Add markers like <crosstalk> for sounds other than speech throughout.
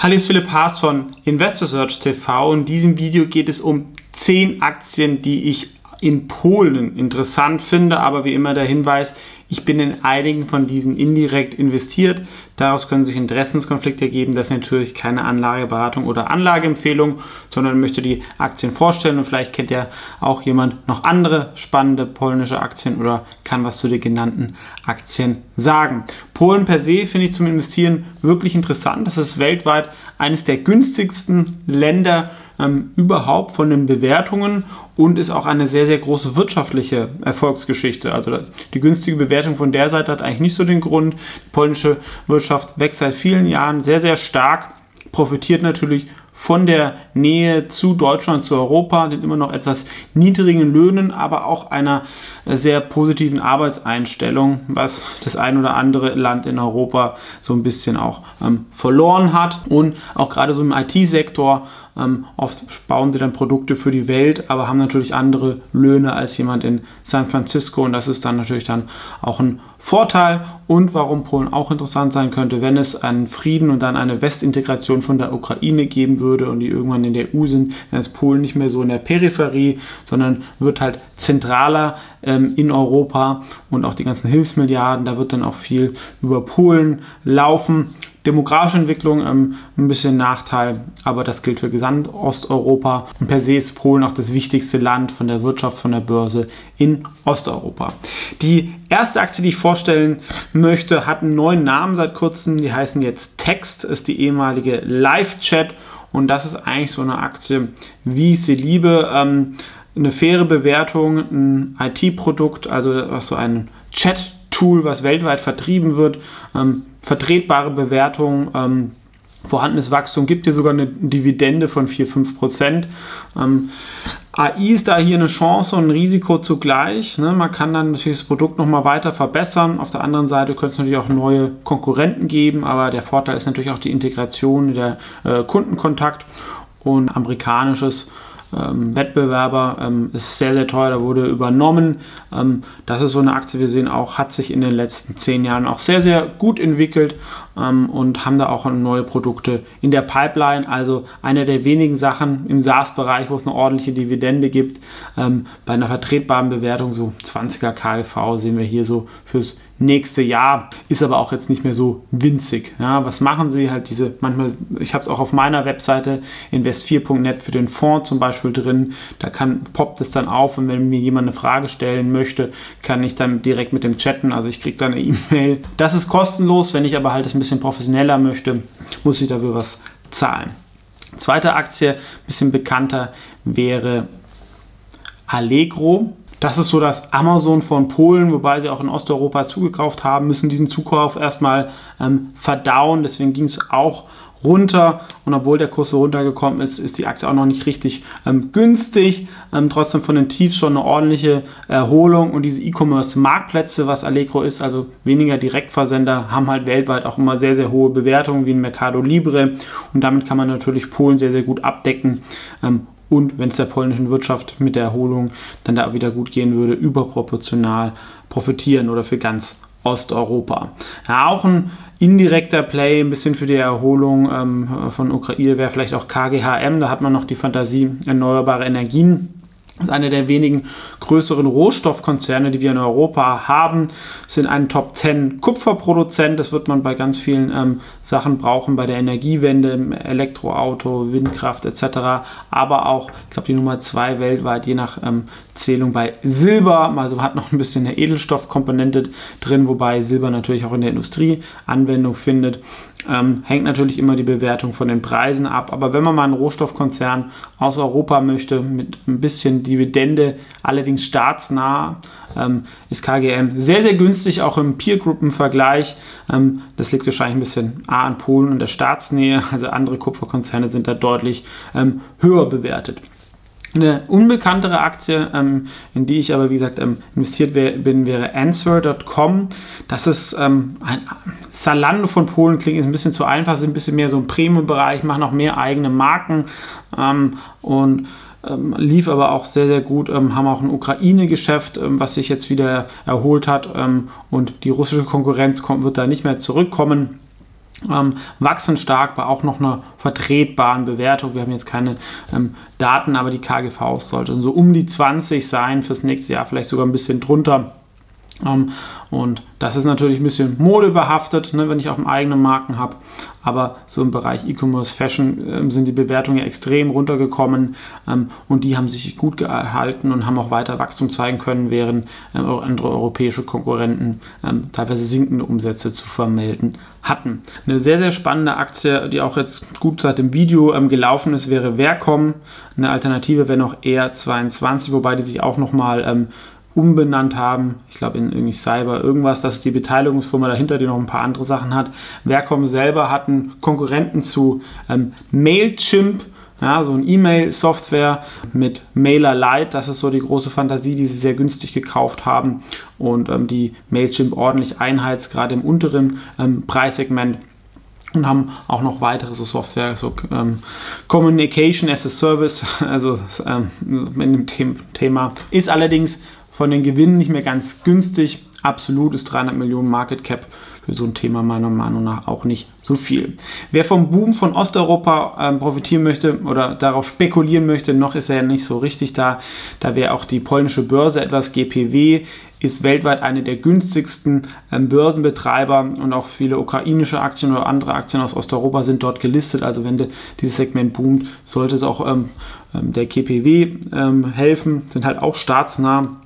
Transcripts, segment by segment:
Hallo, ist Philipp Haas von InvestorSearch TV. In diesem Video geht es um 10 Aktien, die ich in Polen interessant finde, aber wie immer der Hinweis, ich bin in einigen von diesen indirekt investiert. Daraus können sich Interessenskonflikte ergeben. Das ist natürlich keine Anlageberatung oder Anlageempfehlung, sondern möchte die Aktien vorstellen und vielleicht kennt ja auch jemand noch andere spannende polnische Aktien oder kann was zu den genannten Aktien sagen. Polen per se finde ich zum Investieren wirklich interessant. Das ist weltweit eines der günstigsten Länder ähm, überhaupt von den Bewertungen und ist auch eine sehr, sehr große wirtschaftliche Erfolgsgeschichte. Also die günstige Bewertung von der Seite hat eigentlich nicht so den Grund. Die polnische Wirtschaft wächst seit vielen Jahren sehr, sehr stark, profitiert natürlich von der Nähe zu Deutschland, zu Europa, den immer noch etwas niedrigen Löhnen, aber auch einer äh, sehr positiven Arbeitseinstellung, was das ein oder andere Land in Europa so ein bisschen auch ähm, verloren hat. Und auch gerade so im IT-Sektor, ähm, oft bauen sie dann Produkte für die Welt, aber haben natürlich andere Löhne als jemand in San Francisco und das ist dann natürlich dann auch ein Vorteil und warum Polen auch interessant sein könnte, wenn es einen Frieden und dann eine Westintegration von der Ukraine geben würde und die irgendwann in der EU sind, dann ist Polen nicht mehr so in der Peripherie, sondern wird halt zentraler ähm, in Europa und auch die ganzen Hilfsmilliarden, da wird dann auch viel über Polen laufen demografische Entwicklung ähm, ein bisschen Nachteil, aber das gilt für Gesamtosteuropa. Und per se ist Polen auch das wichtigste Land von der Wirtschaft, von der Börse in Osteuropa. Die erste Aktie, die ich vorstellen möchte, hat einen neuen Namen seit kurzem. Die heißen jetzt Text, ist die ehemalige Live-Chat. Und das ist eigentlich so eine Aktie, wie ich sie liebe. Ähm, eine faire Bewertung, ein IT-Produkt, also so ein Chat-Tool, was weltweit vertrieben wird. Ähm, vertretbare Bewertung, ähm, vorhandenes Wachstum, gibt dir sogar eine Dividende von 4-5 Prozent. Ähm, AI ist da hier eine Chance und ein Risiko zugleich. Ne? Man kann dann natürlich das Produkt nochmal weiter verbessern. Auf der anderen Seite könnte es natürlich auch neue Konkurrenten geben, aber der Vorteil ist natürlich auch die Integration, der äh, Kundenkontakt und amerikanisches ähm, Wettbewerber ähm, ist sehr, sehr teuer, da wurde übernommen. Ähm, das ist so eine Aktie, wir sehen auch, hat sich in den letzten zehn Jahren auch sehr, sehr gut entwickelt ähm, und haben da auch neue Produkte in der Pipeline. Also eine der wenigen Sachen im SaaS-Bereich, wo es eine ordentliche Dividende gibt. Ähm, bei einer vertretbaren Bewertung, so 20er KGV, sehen wir hier so fürs nächste Jahr. Ist aber auch jetzt nicht mehr so winzig. Ja, was machen sie halt diese, manchmal, ich habe es auch auf meiner Webseite invest4.net für den Fonds zum Beispiel drin. Da kann, poppt es dann auf und wenn mir jemand eine Frage stellen möchte, kann ich dann direkt mit dem chatten. Also ich kriege dann eine E-Mail. Das ist kostenlos. Wenn ich aber halt es ein bisschen professioneller möchte, muss ich dafür was zahlen. Zweite Aktie, ein bisschen bekannter, wäre Allegro. Das ist so das Amazon von Polen, wobei sie auch in Osteuropa zugekauft haben, müssen diesen Zukauf erstmal ähm, verdauen. Deswegen ging es auch runter und obwohl der Kurs so runtergekommen ist, ist die Aktie auch noch nicht richtig ähm, günstig. Ähm, trotzdem von den Tiefs schon eine ordentliche Erholung und diese E-Commerce-Marktplätze, was Allegro ist, also weniger Direktversender, haben halt weltweit auch immer sehr, sehr hohe Bewertungen wie ein Mercado Libre und damit kann man natürlich Polen sehr, sehr gut abdecken ähm, und wenn es der polnischen Wirtschaft mit der Erholung dann da wieder gut gehen würde, überproportional profitieren oder für ganz Osteuropa. Ja, auch ein indirekter Play, ein bisschen für die Erholung ähm, von Ukraine wäre vielleicht auch KGHM, da hat man noch die Fantasie erneuerbare Energien einer der wenigen größeren Rohstoffkonzerne, die wir in Europa haben, sind ein Top 10 Kupferproduzent. Das wird man bei ganz vielen ähm, Sachen brauchen, bei der Energiewende, im Elektroauto, Windkraft etc. Aber auch, ich glaube, die Nummer 2 weltweit, je nach ähm, Zählung bei Silber. Also hat noch ein bisschen eine Edelstoffkomponente drin, wobei Silber natürlich auch in der Industrie Anwendung findet. Ähm, hängt natürlich immer die Bewertung von den Preisen ab. Aber wenn man mal einen Rohstoffkonzern aus Europa möchte, mit ein bisschen Dividende, allerdings staatsnah, ähm, ist KGM sehr, sehr günstig, auch im Peer-Gruppen-Vergleich. Ähm, das liegt wahrscheinlich ein bisschen A an Polen und der Staatsnähe. Also andere Kupferkonzerne sind da deutlich ähm, höher bewertet. Eine unbekanntere Aktie, ähm, in die ich aber wie gesagt ähm, investiert wär, bin, wäre Answer.com. Das ist ähm, ein Zalando von Polen, klingt ein bisschen zu einfach, sind ein bisschen mehr so im Premium-Bereich, machen auch mehr eigene Marken ähm, und ähm, lief aber auch sehr, sehr gut, ähm, haben auch ein Ukraine-Geschäft, was sich jetzt wieder erholt hat und die russische Konkurrenz kommt, wird da nicht mehr zurückkommen. Ähm, wachsen stark bei auch noch einer vertretbaren Bewertung. Wir haben jetzt keine ähm, Daten, aber die KGVs sollten so um die 20 sein fürs nächste Jahr, vielleicht sogar ein bisschen drunter. Ähm, und das ist natürlich ein bisschen modebehaftet, ne, wenn ich auch einen eigenen Marken habe. Aber so im Bereich E-Commerce, Fashion äh, sind die Bewertungen ja extrem runtergekommen ähm, und die haben sich gut gehalten und haben auch weiter Wachstum zeigen können, während äh, andere europäische Konkurrenten ähm, teilweise sinkende Umsätze zu vermelden hatten. Eine sehr, sehr spannende Aktie, die auch jetzt gut seit dem Video ähm, gelaufen ist, wäre Vercom. Eine Alternative wäre noch eher 22, wobei die sich auch nochmal ähm, umbenannt haben. Ich glaube in irgendwie Cyber irgendwas. Das ist die Beteiligungsfirma dahinter, die noch ein paar andere Sachen hat. Vercom selber hat einen Konkurrenten zu ähm, Mailchimp. Ja, so ein E-Mail-Software mit MailerLite, das ist so die große Fantasie, die sie sehr günstig gekauft haben und ähm, die Mailchimp ordentlich einheizt, gerade im unteren ähm, Preissegment und haben auch noch weitere so Software, so ähm, Communication as a Service, <laughs> also ähm, in dem Thema. Ist allerdings von den Gewinnen nicht mehr ganz günstig. Absolut ist 300 Millionen Market Cap für so ein Thema meiner Meinung nach auch nicht so viel. Wer vom Boom von Osteuropa ähm, profitieren möchte oder darauf spekulieren möchte, noch ist er ja nicht so richtig da. Da wäre auch die polnische Börse etwas GPW ist weltweit eine der günstigsten ähm, Börsenbetreiber und auch viele ukrainische Aktien oder andere Aktien aus Osteuropa sind dort gelistet. Also wenn de, dieses Segment boomt, sollte es auch ähm, ähm der GPW ähm, helfen, sind halt auch staatsnah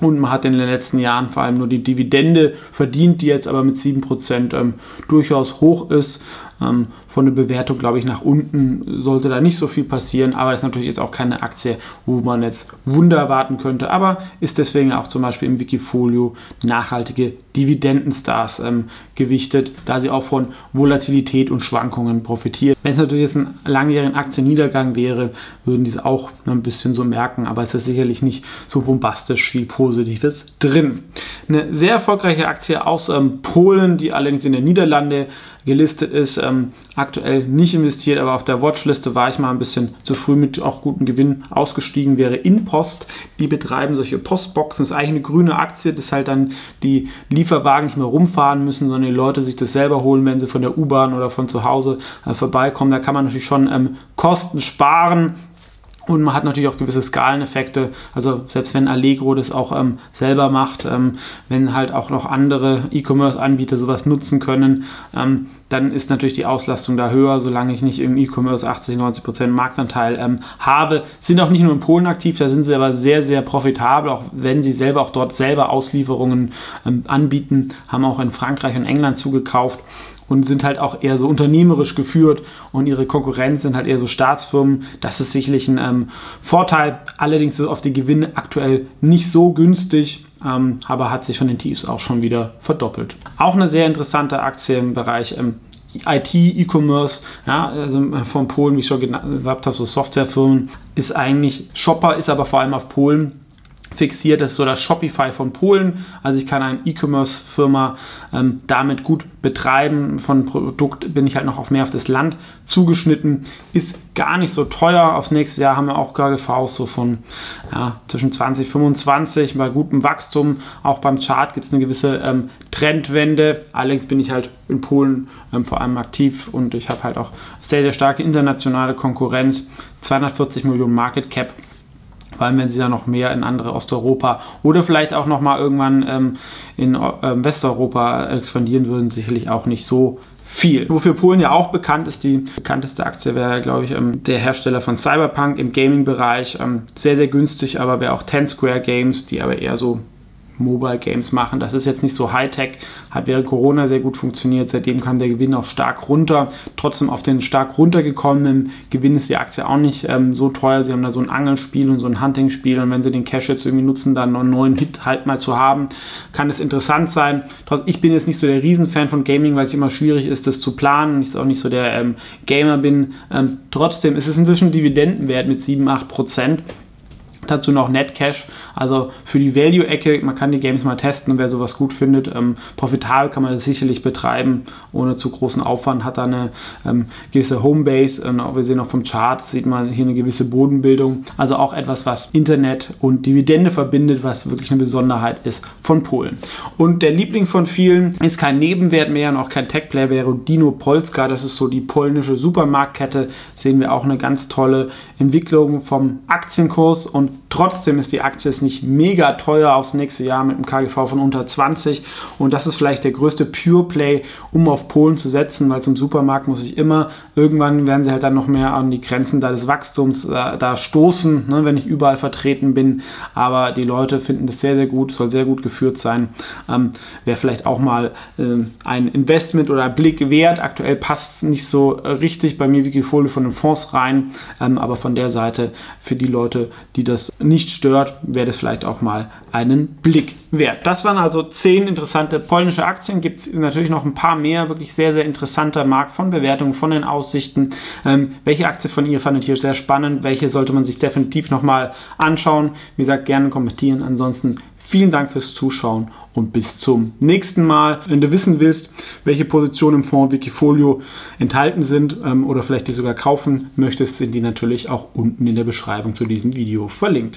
und man hat in den letzten Jahren vor allem nur die Dividende verdient, die jetzt aber mit 7% ähm, durchaus hoch ist. Ähm, von der Bewertung, glaube ich, nach unten sollte da nicht so viel passieren, aber das ist natürlich jetzt auch keine Aktie, wo man jetzt Wunder erwarten könnte, aber ist deswegen auch zum Beispiel im Wikifolio nachhaltige Dividendenstars ähm, gewichtet, da sie auch von Volatilität und Schwankungen profitieren. Wenn es natürlich jetzt ein langjährigen Aktienniedergang wäre, würden diese auch ein bisschen so merken, aber es ist sicherlich nicht so bombastisch viel Positives drin. Eine sehr erfolgreiche Aktie aus ähm, Polen, die allerdings in den Niederlande gelistet ist, ähm, aktuell nicht investiert, aber auf der Watchliste war ich mal ein bisschen zu früh mit auch guten Gewinn ausgestiegen, wäre Inpost. Die betreiben solche Postboxen. Das ist eigentlich eine grüne Aktie, dass halt dann die Lieferwagen nicht mehr rumfahren müssen, sondern die Leute sich das selber holen, wenn sie von der U-Bahn oder von zu Hause äh, vorbeikommen. Da kann man natürlich schon ähm, Kosten sparen. Und man hat natürlich auch gewisse Skaleneffekte. Also selbst wenn Allegro das auch ähm, selber macht, ähm, wenn halt auch noch andere E-Commerce-Anbieter sowas nutzen können, ähm, dann ist natürlich die Auslastung da höher, solange ich nicht im E-Commerce 80, 90 Prozent Marktanteil ähm, habe. Sind auch nicht nur in Polen aktiv, da sind sie aber sehr, sehr profitabel, auch wenn sie selber auch dort selber Auslieferungen ähm, anbieten, haben auch in Frankreich und England zugekauft und sind halt auch eher so unternehmerisch geführt und ihre Konkurrenz sind halt eher so Staatsfirmen. Das ist sicherlich ein ähm, Vorteil. Allerdings ist auf die Gewinne aktuell nicht so günstig. Ähm, aber hat sich von den Tiefs auch schon wieder verdoppelt. Auch eine sehr interessante Aktie im Bereich ähm, IT, E-Commerce, ja, also von Polen, wie ich schon gesagt habe, so Softwarefirmen, ist eigentlich Shopper, ist aber vor allem auf Polen fixiert. Ist so das Shopify von Polen. Also ich kann eine E-Commerce-Firma ähm, damit gut betreiben. Von Produkt bin ich halt noch auf mehr auf das Land zugeschnitten. Ist gar nicht so teuer. Aufs nächste Jahr haben wir auch KGVs so von ja, zwischen 20 25 bei gutem Wachstum. Auch beim Chart gibt es eine gewisse ähm, Trendwende. Allerdings bin ich halt in Polen ähm, vor allem aktiv und ich habe halt auch sehr, sehr starke internationale Konkurrenz. 240 Millionen Market Cap vor allem wenn sie dann noch mehr in andere Osteuropa oder vielleicht auch noch mal irgendwann ähm, in äh, Westeuropa expandieren würden, sicherlich auch nicht so viel. Wofür Polen ja auch bekannt ist, die bekannteste Aktie wäre, glaube ich, ähm, der Hersteller von Cyberpunk im Gaming-Bereich. Ähm, sehr, sehr günstig, aber wäre auch Ten Square Games, die aber eher so Mobile Games machen. Das ist jetzt nicht so Hightech, hat während Corona sehr gut funktioniert. Seitdem kam der Gewinn auch stark runter. Trotzdem auf den stark runtergekommenen Gewinn ist die Aktie auch nicht ähm, so teuer. Sie haben da so ein Angelspiel und so ein Hunting-Spiel und wenn sie den Cash jetzt irgendwie nutzen, dann einen neuen Hit halt mal zu haben, kann es interessant sein. Ich bin jetzt nicht so der Riesenfan von Gaming, weil es immer schwierig ist, das zu planen und ich auch nicht so der ähm, Gamer bin. Ähm, trotzdem ist es inzwischen Dividendenwert mit 7, 8 Prozent Dazu noch Netcash, also für die Value-Ecke. Man kann die Games mal testen und wer sowas gut findet, ähm, profitabel kann man das sicherlich betreiben, ohne zu großen Aufwand. Hat da eine ähm, gewisse Homebase. Ähm, wir sehen auch vom Chart, sieht man hier eine gewisse Bodenbildung. Also auch etwas, was Internet und Dividende verbindet, was wirklich eine Besonderheit ist von Polen. Und der Liebling von vielen ist kein Nebenwert mehr und auch kein Tech-Player, wäre Dino Polska. Das ist so die polnische Supermarktkette. Sehen wir auch eine ganz tolle Entwicklung vom Aktienkurs und trotzdem ist die Aktie jetzt nicht mega teuer aufs nächste Jahr mit einem KGV von unter 20 und das ist vielleicht der größte Pure Play, um auf Polen zu setzen, weil zum Supermarkt muss ich immer, irgendwann werden sie halt dann noch mehr an die Grenzen da des Wachstums äh, da stoßen, ne, wenn ich überall vertreten bin, aber die Leute finden das sehr, sehr gut, soll sehr gut geführt sein, ähm, wäre vielleicht auch mal äh, ein Investment oder Blick wert, aktuell passt es nicht so richtig bei mir Wikifolio von den Fonds rein, ähm, aber von der Seite für die Leute, die das nicht stört, wäre das vielleicht auch mal einen Blick wert. Das waren also zehn interessante polnische Aktien. Gibt es natürlich noch ein paar mehr, wirklich sehr, sehr interessanter Markt von Bewertungen, von den Aussichten. Ähm, welche Aktie von ihr fandet ihr sehr spannend? Welche sollte man sich definitiv nochmal anschauen? Wie gesagt, gerne kommentieren. Ansonsten vielen Dank fürs Zuschauen und bis zum nächsten Mal. Wenn du wissen willst, welche Positionen im Fonds Wikifolio enthalten sind ähm, oder vielleicht die sogar kaufen möchtest, sind die natürlich auch unten in der Beschreibung zu diesem Video verlinkt.